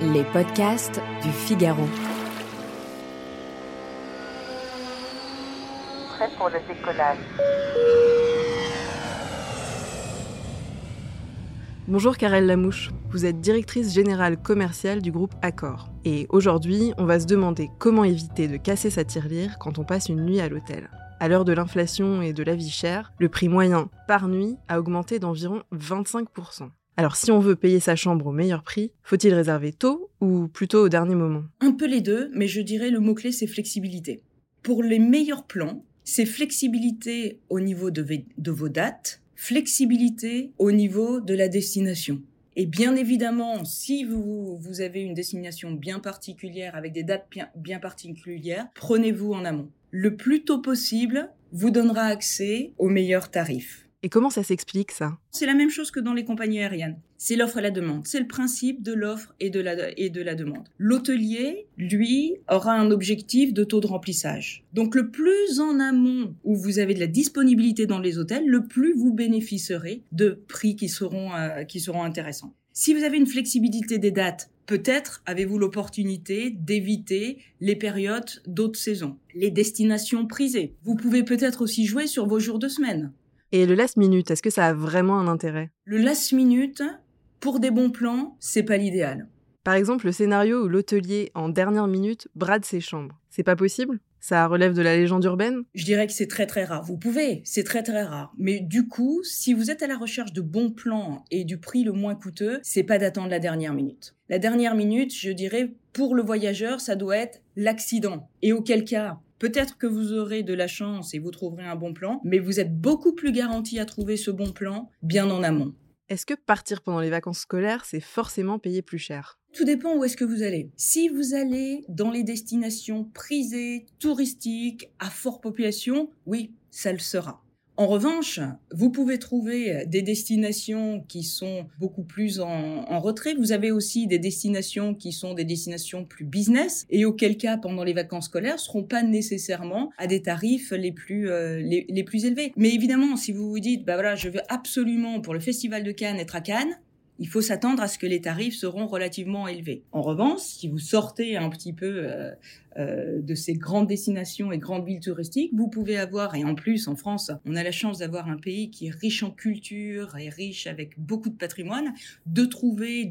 Les podcasts du Figaro. Prêt pour le décollage. Bonjour Karel Lamouche, vous êtes directrice générale commerciale du groupe Accor. Et aujourd'hui, on va se demander comment éviter de casser sa tirelire quand on passe une nuit à l'hôtel. À l'heure de l'inflation et de la vie chère, le prix moyen par nuit a augmenté d'environ 25%. Alors si on veut payer sa chambre au meilleur prix, faut-il réserver tôt ou plutôt au dernier moment? Un peu les deux, mais je dirais le mot-clé c'est flexibilité. Pour les meilleurs plans, c'est flexibilité au niveau de, vos dates, flexibilité au niveau de la destination. Et bien évidemment, si vous, vous avez une destination bien particulière, avec des dates bien, bien particulières, prenez-vous en amont. Le plus tôt possible vous donnera accès aux meilleurs tarifs. Et comment ça s'explique ça? C'est la même chose que dans les compagnies aériennes. C'est l'offre et la demande. C'est le principe de l'offre et, de la, et de la demande. L'hôtelier, lui, aura un objectif de taux de remplissage. Donc le plus en amont où vous avez de la disponibilité dans les hôtels, le plus vous bénéficierez de prix qui seront, euh, qui seront intéressants. Si vous avez une flexibilité des dates, peut-être avez-vous l'opportunité d'éviter les périodes d'autres saisons, les destinations prisées. Vous pouvez peut-être aussi jouer sur vos jours de semaine. Et le last minute, est-ce que ça a vraiment un intérêt? Le last minute, pour des bons plans, c'est pas l'idéal. Par exemple, le scénario où l'hôtelier, en dernière minute, brade ses chambres. C'est pas possible? Ça relève de la légende urbaine? Je dirais que c'est très très rare. Vous pouvez, c'est très très rare. Mais du coup, si vous êtes à la recherche de bons plans et du prix le moins coûteux, c'est pas d'attendre la dernière minute. La dernière minute, je dirais, pour le voyageur, ça doit être l'accident. Et auquel cas, Peut-être que vous aurez de la chance et vous trouverez un bon plan, mais vous êtes beaucoup plus garanti à trouver ce bon plan bien en amont. Est-ce que partir pendant les vacances scolaires, c'est forcément payer plus cher? Tout dépend où est-ce que vous allez. Si vous allez dans les destinations prisées, touristiques, à forte population, oui, ça le sera. En revanche, vous pouvez trouver des destinations qui sont beaucoup plus en, en, retrait. Vous avez aussi des destinations qui sont des destinations plus business et auquel cas, pendant les vacances scolaires, seront pas nécessairement à des tarifs les plus euh, les, les, plus élevés. Mais évidemment, si vous vous dites, bah voilà, je veux absolument pour le festival de Cannes être à Cannes, il faut s'attendre à ce que les tarifs seront relativement élevés. En revanche, si vous sortez un petit peu euh, euh, de ces grandes destinations et grandes villes touristiques, vous pouvez avoir, et en plus en France, on a la chance d'avoir un pays qui est riche en culture et riche avec beaucoup de patrimoine, de trouver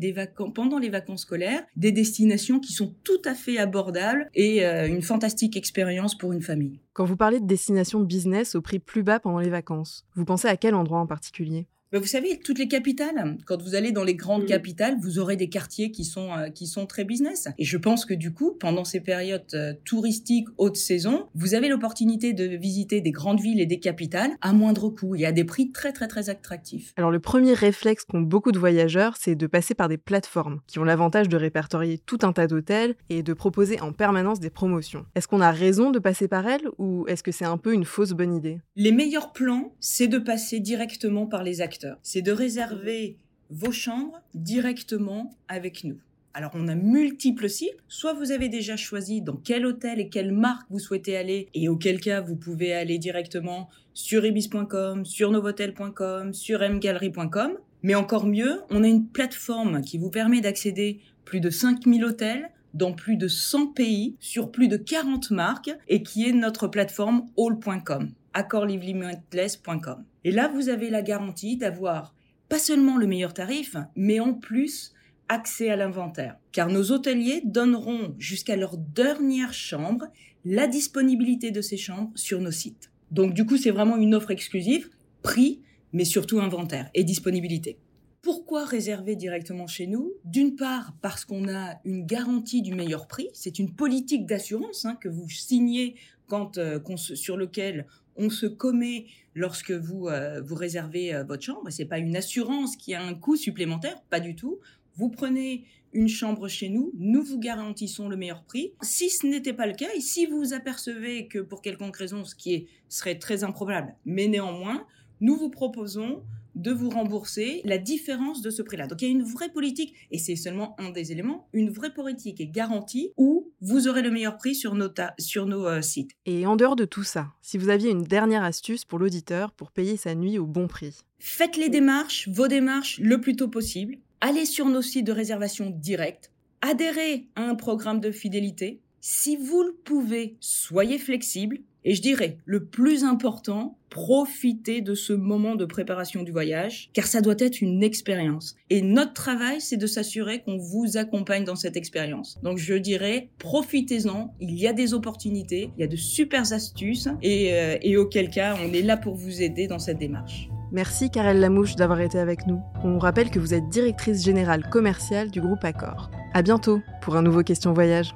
pendant les vacances scolaires des destinations qui sont tout à fait abordables et euh, une fantastique expérience pour une famille. Quand vous parlez de destinations business au prix plus bas pendant les vacances, vous pensez à quel endroit en particulier? Ben vous savez, toutes les capitales, quand vous allez dans les grandes Mm. capitales, vous aurez des quartiers qui sont euh, qui sont très business. Et je pense que du coup, pendant ces périodes euh, touristiques haute saison, vous avez l'opportunité de visiter des grandes villes et des capitales à moindre coût et à des prix très très très attractifs. Alors le premier réflexe qu'ont beaucoup de voyageurs, c'est de passer par des plateformes qui ont l'avantage de répertorier tout un tas d'hôtels et de proposer en permanence des promotions. Est-ce qu'on a raison de passer par elles ou est-ce que c'est un peu une fausse bonne idée? Les meilleurs plans, c'est de passer directement par les acteurs. C'est de réserver vos chambres directement avec nous. Alors on a multiples sites. Soit vous avez déjà choisi dans quel hôtel et quelle marque vous souhaitez aller, et auquel cas vous pouvez aller directement sur ibis.com, sur novotel.com, sur mgallery.com. Mais encore mieux, on a une plateforme qui vous permet d'accéder plus de 5000 hôtels dans plus de 100 pays, sur plus de 40 marques, et qui est notre plateforme all.com, accordlivelimittless.com. Et là, vous avez la garantie d'avoir pas seulement le meilleur tarif, mais en plus accès à l'inventaire. Car nos hôteliers donneront jusqu'à leur dernière chambre la disponibilité de ces chambres sur nos sites. Donc du coup, c'est vraiment une offre exclusive, prix, mais surtout inventaire et disponibilité. Pourquoi réserver directement chez nous? D'une part, parce qu'on a une garantie du meilleur prix. C'est une politique d'assurance hein, que vous signez quand, euh, sur lequel on se commet lorsque vous, euh, vous réservez euh, votre chambre. C'est pas une assurance qui a un coût supplémentaire, pas du tout. Vous prenez une chambre chez nous, nous vous garantissons le meilleur prix. Si ce n'était pas le cas, et si vous apercevez que pour quelconque raison, ce qui est, serait très improbable, mais néanmoins, nous vous proposons de vous rembourser la différence de ce prix-là. Donc il y a une vraie politique, et c'est seulement un des éléments, une vraie politique est garantie où vous aurez le meilleur prix sur nos, ta- sur nos euh, sites. Et en dehors de tout ça, si vous aviez une dernière astuce pour l'auditeur pour payer sa nuit au bon prix. Faites les démarches, vos démarches le plus tôt possible. Allez sur nos sites de réservation directe. Adhérez à un programme de fidélité. Si vous le pouvez, soyez flexible. Et je dirais, le plus important, profitez de ce moment de préparation du voyage, car ça doit être une expérience. Et notre travail, c'est de s'assurer qu'on vous accompagne dans cette expérience. Donc je dirais, profitez-en, il y a des opportunités, il y a de super astuces, et, euh, auquel cas, on est là pour vous aider dans cette démarche. Merci Karel Lamouche d'avoir été avec nous. On rappelle que vous êtes directrice générale commerciale du groupe Accor. À bientôt pour un nouveau Question Voyage.